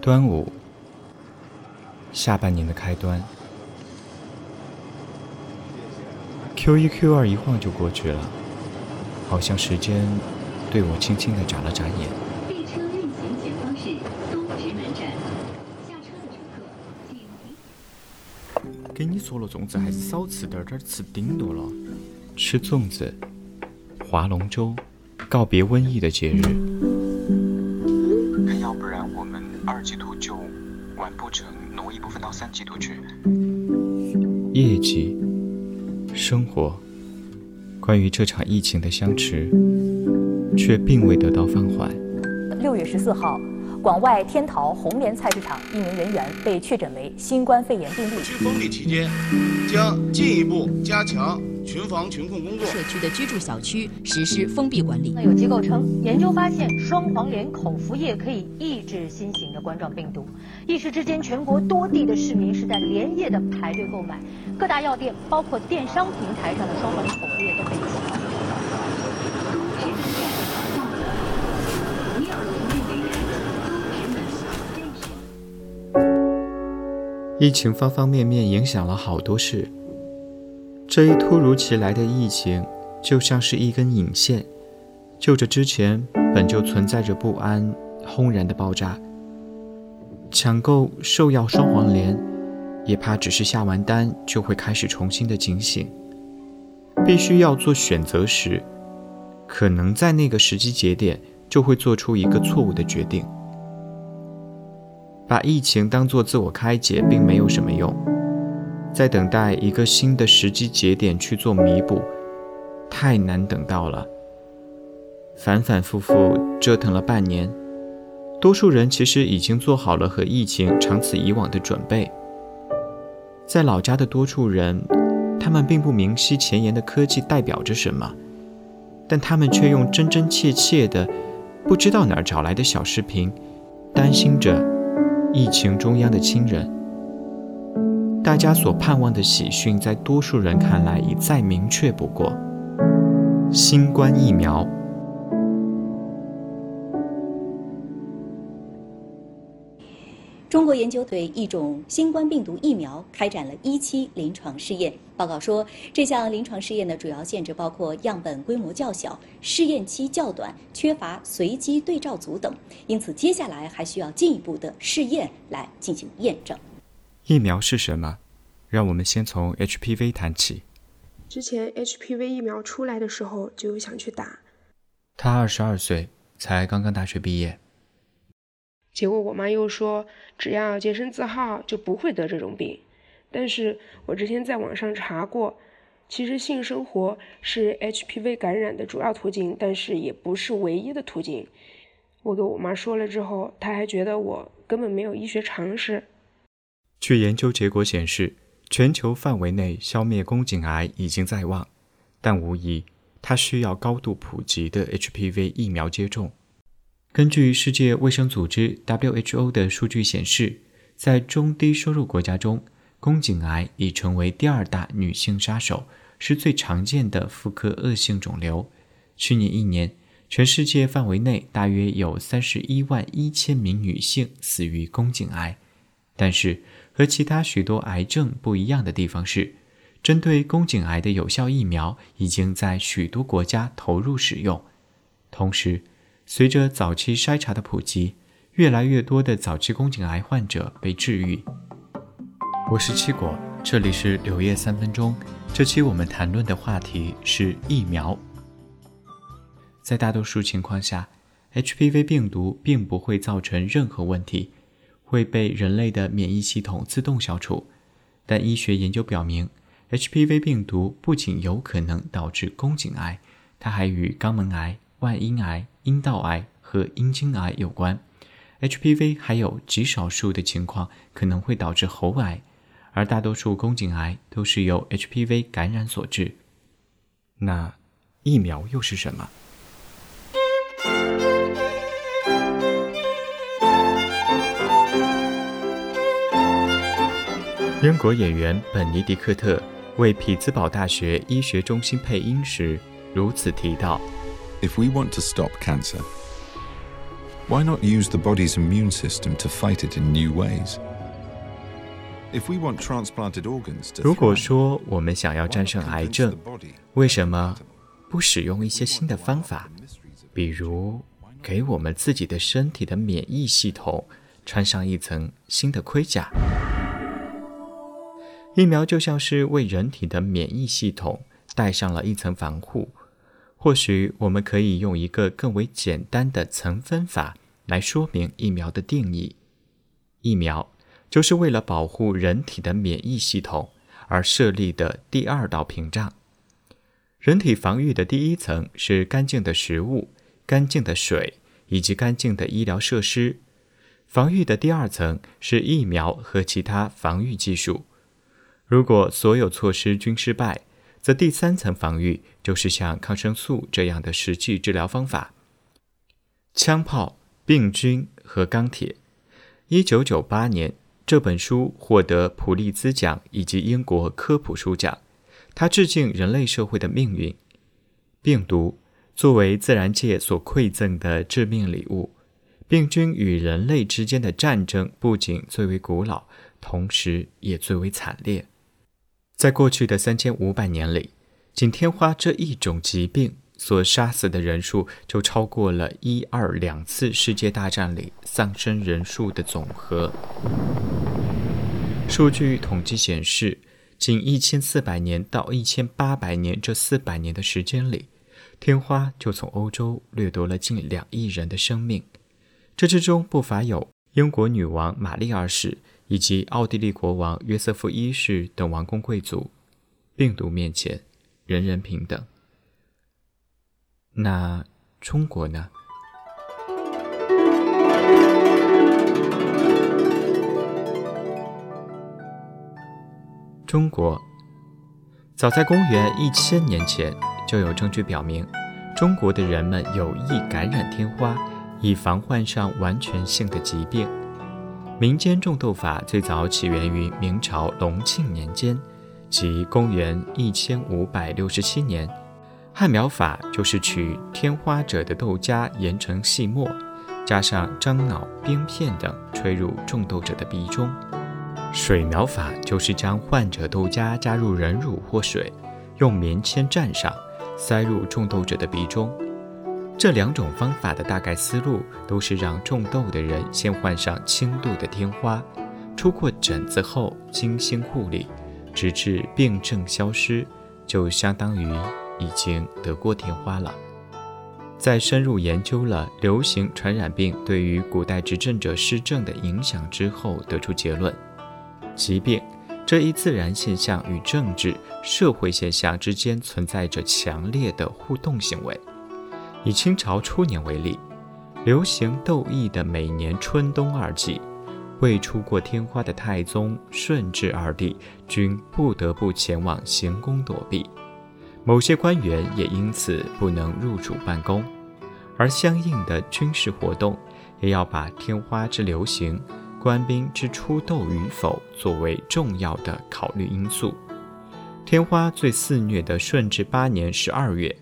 端午，下半年的开端。Q 一 Q 二一晃就过去了，好像时间对我轻轻的眨了眨眼。列车运行前方是东直门站，下车的乘客请。给你说了，粽子还是少吃点儿，点儿吃顶多了。吃粽子，划龙舟，告别瘟疫的节日。那要不然我们二季度就完不成，挪一部分到三季度去。业绩，生活，关于这场疫情的相持，却并未得到放缓。六月十四号，广外天桃红莲菜市场一名人员被确诊为新冠肺炎病例。区封闭期间，将进一步加强群防群控工作。社区的居住小区实施封闭管理。那有机构称，研究发现双黄连口服液可以抑制新型的冠状病毒。一时之间，全国多地的市民是在连夜的排队购买，各大药店包括电商平台上的双黄连口服液都被抢。疫情方方面面影响了好多事。这一突如其来的疫情，就像是一根引线，就着之前本就存在着不安，轰然的爆炸。抢购兽药双黄连，也怕只是下完单就会开始重新的警醒。必须要做选择时，可能在那个时机节点就会做出一个错误的决定。把疫情当作自我开解，并没有什么用。在等待一个新的时机节点去做弥补，太难等到了。反反复复折腾了半年，多数人其实已经做好了和疫情长此以往的准备。在老家的多数人，他们并不明晰前沿的科技代表着什么，但他们却用真真切切的、不知道哪儿找来的小视频，担心着疫情中央的亲人。大家所盼望的喜讯，在多数人看来已再明确不过。新冠疫苗。中国研究对一种新冠病毒疫苗开展了一期临床试验。报告说，这项临床试验的主要限制包括样本规模较小、试验期较短、缺乏随机对照组等，因此接下来还需要进一步的试验来进行验证。疫苗是什么？让我们先从 HPV 谈起。之前 HPV 疫苗出来的时候就想去打，他二十二岁，才刚刚大学毕业。结果我妈又说，只要洁身自好就不会得这种病。但是我之前在网上查过，其实性生活是 HPV 感染的主要途径，但是也不是唯一的途径。我给我妈说了之后，她还觉得我根本没有医学常识。据研究结果显示，全球范围内消灭宫颈癌已经在望，但无疑它需要高度普及的 HPV 疫苗接种。根据世界卫生组织 WHO 的数据显示，在中低收入国家中，宫颈癌已成为第二大女性杀手，是最常见的妇科恶性肿瘤。去年一年，全世界范围内大约有三十一万一千名女性死于宫颈癌。但是，和其他许多癌症不一样的地方是，针对宫颈癌的有效疫苗已经在许多国家投入使用。同时，随着早期筛查的普及，越来越多的早期宫颈癌患者被治愈。我是七果，这里是柳叶三分钟。这期我们谈论的话题是疫苗。在大多数情况下，HPV 病毒并不会造成任何问题，会被人类的免疫系统自动消除。但医学研究表明，HPV 病毒不仅有可能导致宫颈癌，它还与肛门癌、外阴癌、阴道癌和阴茎癌有关。HPV 还有极少数的情况可能会导致喉癌，而大多数宫颈癌都是由 HPV 感染所致。那疫苗又是什么？英国演员本尼迪克特为匹兹堡大学医学中心配音时如此提到。If we want to stop cancer, Why not use the body's immune system to fight it in new ways? If we want transplanted organs to 如果说我们想要战胜癌症为什么不使用一些新的方法？比如，给我们自己的身体的免疫系统穿上一层新的盔甲。疫苗就像是为人体的免疫系统戴上了一层防护。或许我们可以用一个更为简单的层分法来说明疫苗的定义：疫苗就是为了保护人体的免疫系统而设立的第二道屏障。人体防御的第一层是干净的食物、干净的水以及干净的医疗设施。防御的第二层是疫苗和其他防御技术。如果所有措施均失败，则第三层防御就是像抗生素这样的实际治疗方法。枪炮、病菌和钢铁。一九九八年，这本书获得普利兹奖以及英国科普书奖。它致敬人类社会的命运。病毒作为自然界所馈赠的致命礼物，病菌与人类之间的战争不仅最为古老，同时也最为惨烈。在过去的三千五百年里，仅天花这一种疾病所杀死的人数就超过了一二两次世界大战里丧生人数的总和。数据统计显示，仅一千四百年到一千八百年这四百年的时间里，天花就从欧洲掠夺了近两亿人的生命。这之中不乏有英国女王玛丽二世。以及奥地利国王约瑟夫一世等王公贵族，病毒面前，人人平等。那中国呢？中国早在公元一千年前就有证据表明，中国的人们有意感染天花，以防患上完全性的疾病。民间种豆法最早起源于明朝隆庆年间，即公元一千五百六十七年。旱苗法就是取天花者的豆荚研成细末，加上樟脑、冰片等，吹入种豆者的鼻中。水苗法就是将患者豆荚加入人乳或水，用棉签蘸上，塞入种豆者的鼻中。这两种方法的大概思路都是让种豆的人先患上轻度的天花，出过疹子后精心护理，直至病症消失，就相当于已经得过天花了。在深入研究了流行传染病对于古代执政者施政的影响之后，得出结论：疾病这一自然现象与政治、社会现象之间存在着强烈的互动行为。以清朝初年为例，流行痘疫的每年春冬二季，未出过天花的太宗、顺治二帝均不得不前往行宫躲避，某些官员也因此不能入主办公，而相应的军事活动也要把天花之流行、官兵之出斗与否作为重要的考虑因素。天花最肆虐的顺治八年十二月。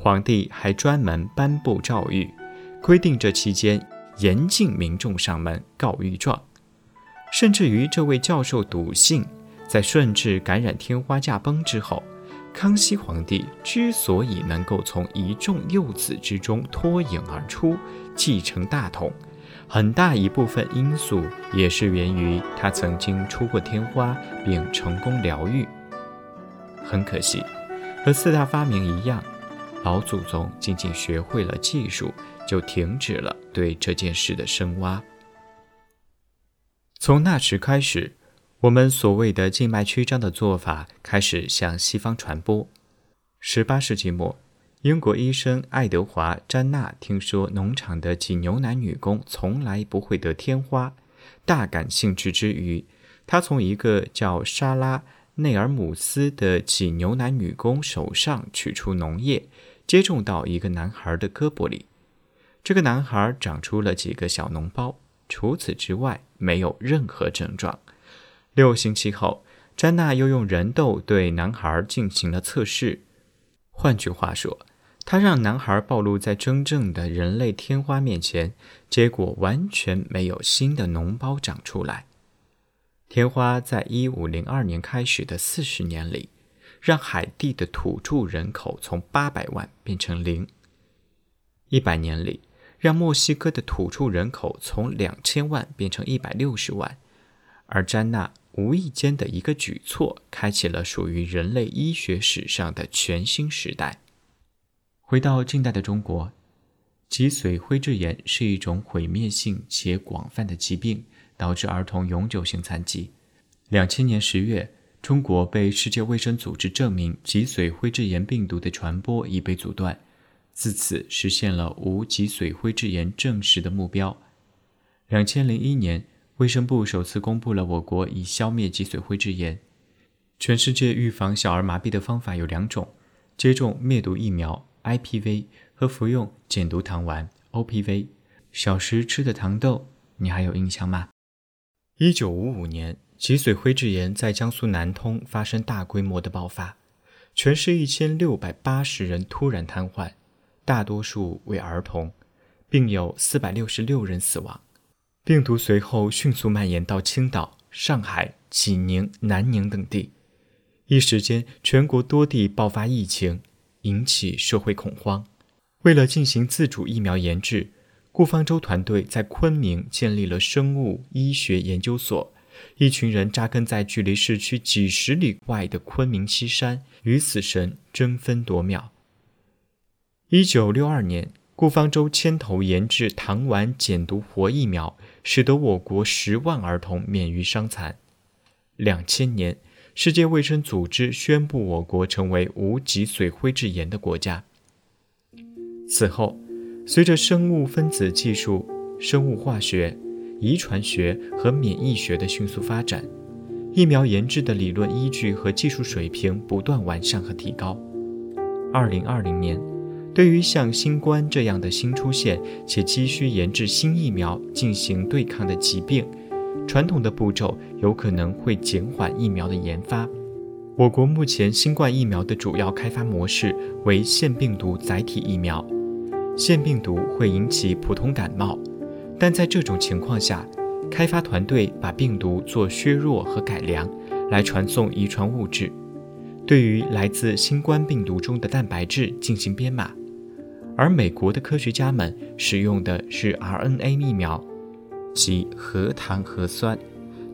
皇帝还专门颁布诏谕，规定这期间严禁民众上门告御状。甚至于这位教授笃信，在顺治感染天花驾崩之后，康熙皇帝之所以能够从一众幼子之中脱颖而出，继承大统，很大一部分因素也是源于他曾经出过天花并成功疗愈。很可惜，和四大发明一样。老祖宗仅仅学会了技术，就停止了对这件事的深挖。从那时开始，我们所谓的静脉曲张的做法开始向西方传播。十八世纪末，英国医生爱德华·詹纳听说农场的挤牛奶女工从来不会得天花，大感兴趣之余，他从一个叫莎拉·内尔姆斯的挤牛奶女工手上取出脓液。接种到一个男孩的胳膊里，这个男孩长出了几个小脓包，除此之外没有任何症状。六星期后，詹娜又用人痘对男孩进行了测试。换句话说，它让男孩暴露在真正的人类天花面前，结果完全没有新的脓包长出来。天花在一五零二年开始的四十年里，让海地的土著人口从八百万变成零；一百年里，让墨西哥的土著人口从两千万变成一百六十万。而詹娜无意间的一个举措，开启了属于人类医学史上的全新时代。回到近代的中国，脊髓灰质炎是一种毁灭性且广泛的疾病。导致儿童永久性残疾。两千年十月，中国被世界卫生组织证明脊髓灰质炎病毒的传播已被阻断，自此实现了无脊髓灰质炎证实的目标。两千零一年，卫生部首次公布了我国已消灭脊髓灰质炎。全世界预防小儿麻痹的方法有两种：接种灭毒疫苗 （IPV） 和服用减毒糖丸 （OPV）。小时吃的糖豆，你还有印象吗？一九五五年，脊髓灰质炎在江苏南通发生大规模的爆发，全市一千六百八十人突然瘫痪，大多数为儿童，并有四百六十六人死亡。病毒随后迅速蔓延到青岛、上海、济宁、南宁等地，一时间全国多地爆发疫情，引起社会恐慌。为了进行自主疫苗研制。顾方舟团队在昆明建立了生物医学研究所，一群人扎根在距离市区几十里外的昆明西山，与死神争分夺秒。一九六二年，顾方舟牵头研制糖丸减毒活疫苗，使得我国十万儿童免于伤残。两千年，世界卫生组织宣布我国成为无脊髓灰质炎的国家。此后。随着生物分子技术、生物化学、遗传学和免疫学的迅速发展，疫苗研制的理论依据和技术水平不断完善和提高。二零二零年，对于像新冠这样的新出现且急需研制新疫苗进行对抗的疾病，传统的步骤有可能会减缓疫苗的研发。我国目前新冠疫苗的主要开发模式为腺病毒载体疫苗。腺病毒会引起普通感冒，但在这种情况下，开发团队把病毒做削弱和改良，来传送遗传物质，对于来自新冠病毒中的蛋白质进行编码。而美国的科学家们使用的是 RNA 疫苗，即核糖核酸。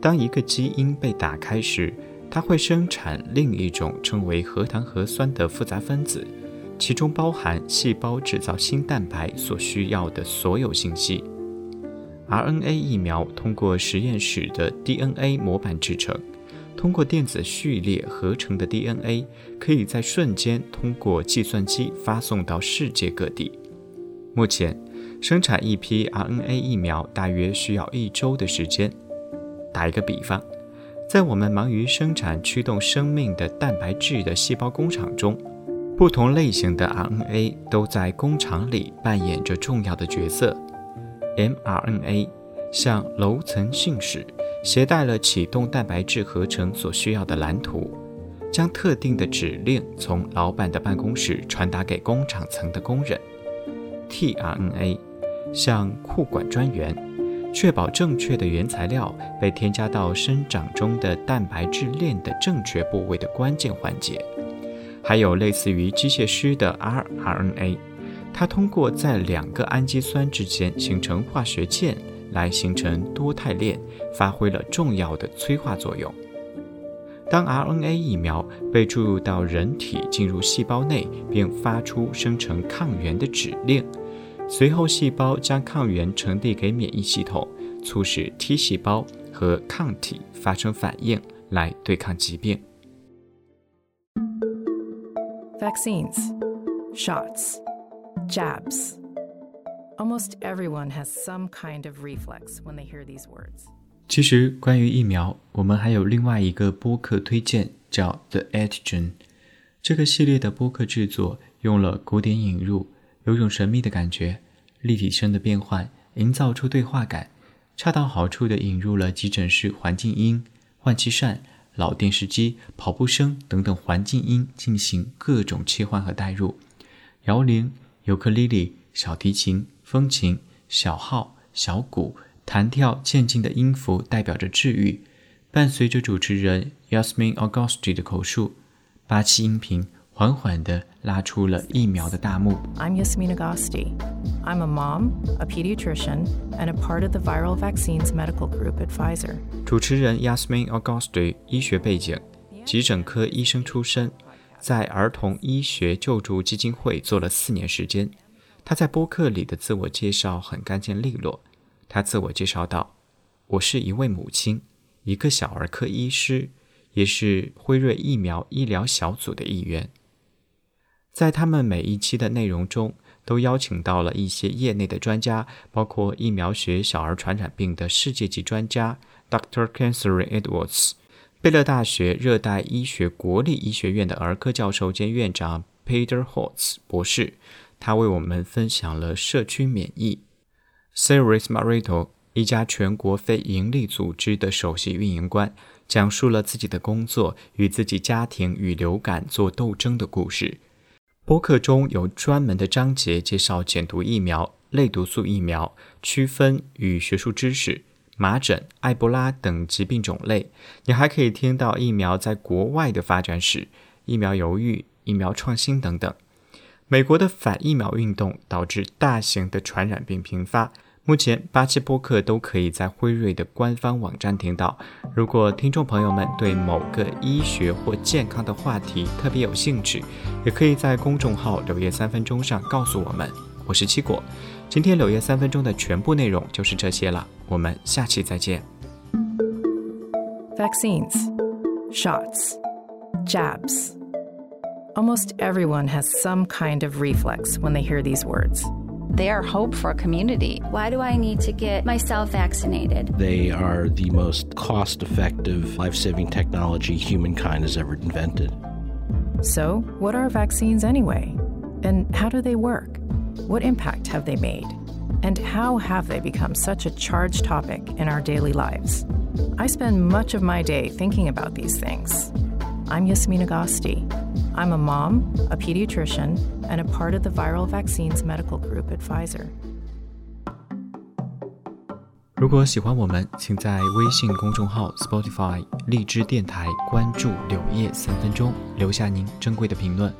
当一个基因被打开时，它会生产另一种称为核糖核酸的复杂分子。其中包含细胞制造新蛋白所需要的所有信息。RNA 疫苗通过实验室的 DNA 模板制成，通过电子序列合成的 DNA 可以在瞬间通过计算机发送到世界各地。目前，生产一批 RNA 疫苗大约需要一周的时间。打一个比方，在我们忙于生产驱动生命的蛋白质的细胞工厂中。不同类型的 RNA 都在工厂里扮演着重要的角色。mRNA 像楼层信使，携带了启动蛋白质合成所需要的蓝图，将特定的指令从老板的办公室传达给工厂层的工人。tRNA 像库管专员，确保正确的原材料被添加到生长中的蛋白质链的正确部位的关键环节。还有类似于机械师的 rRNA，它通过在两个氨基酸之间形成化学键来形成多肽链，发挥了重要的催化作用。当 RNA 疫苗被注入到人体进入细胞内，并发出生成抗原的指令，随后细胞将抗原传递给免疫系统，促使 T 细胞和抗体发生反应来对抗疾病。Vaccines, shots, jabs. Almost everyone has some kind of reflex when they hear these words. 其实，关于疫苗，我们还有另外一个播客推荐，叫 The Antigen。这个系列的播客制作用了古典引入，有种神秘的感觉，立体声的变换，营造出对话感，恰到好处地引入了急诊室环境音、换气扇。老电视机、跑步声等等环境音进行各种切换和代入，摇铃、尤克里里、小提琴、风琴、小号、小鼓，弹跳渐进的音符代表着治愈。伴随着主持人 Yasmin Augusti 的口述，八期音频缓缓地拉出了疫苗的大幕。I'm Yasmin Augusti. I'm a mom, a pediatrician, and a part of the viral vaccines medical group at Pfizer. 主持人 Yasmin Augusti 医学背景，急诊科医生出身，在儿童医学救助基金会做了四年时间。他在播客里的自我介绍很干净利落。他自我介绍道：“我是一位母亲，一个小儿科医师，也是辉瑞疫苗医疗小组的一员。”在他们每一期的内容中，都邀请到了一些业内的专家，包括疫苗学小儿传染病的世界级专家 Dr. Catherine Edwards，贝勒大学热带医学国立医学院的儿科教授兼院长 Peter Holtz 博士，他为我们分享了社区免疫。Ceres Marito，一家全国非营利组织的首席运营官，讲述了自己的工作与自己家庭与流感做斗争的故事。播客中有专门的章节介绍减毒疫苗、类毒素疫苗区分与学术知识、麻疹、埃博拉等疾病种类。你还可以听到疫苗在国外的发展史、疫苗犹豫、疫苗创新等等。美国的反疫苗运动导致大型的传染病频发。目前八期播客都可以在辉瑞的官方网站听到。如果听众朋友们对某个医学或健康的话题特别有兴趣，也可以在公众号“柳叶三分钟”上告诉我们。我是七果，今天柳叶三分钟的全部内容就是这些了，我们下期再见。 Vaccines, shots, jabs. Almost everyone has some kind of reflex when they hear these words. They are hope for a community. Why do I need to get myself vaccinated? They are the most cost effective, life saving technology humankind has ever invented. So, what are vaccines anyway? And how do they work? What impact have they made? And how have they become such a charged topic in our daily lives? I spend much of my day thinking about these things. I'm Yasmin Agosti. I'm a mom, a pediatrician, and a part of the viral vaccines medical group at Pfizer. 如果喜欢我们，请在微信公众号、Spotify、荔枝电台关注“柳叶三分钟”，留下您珍贵的评论。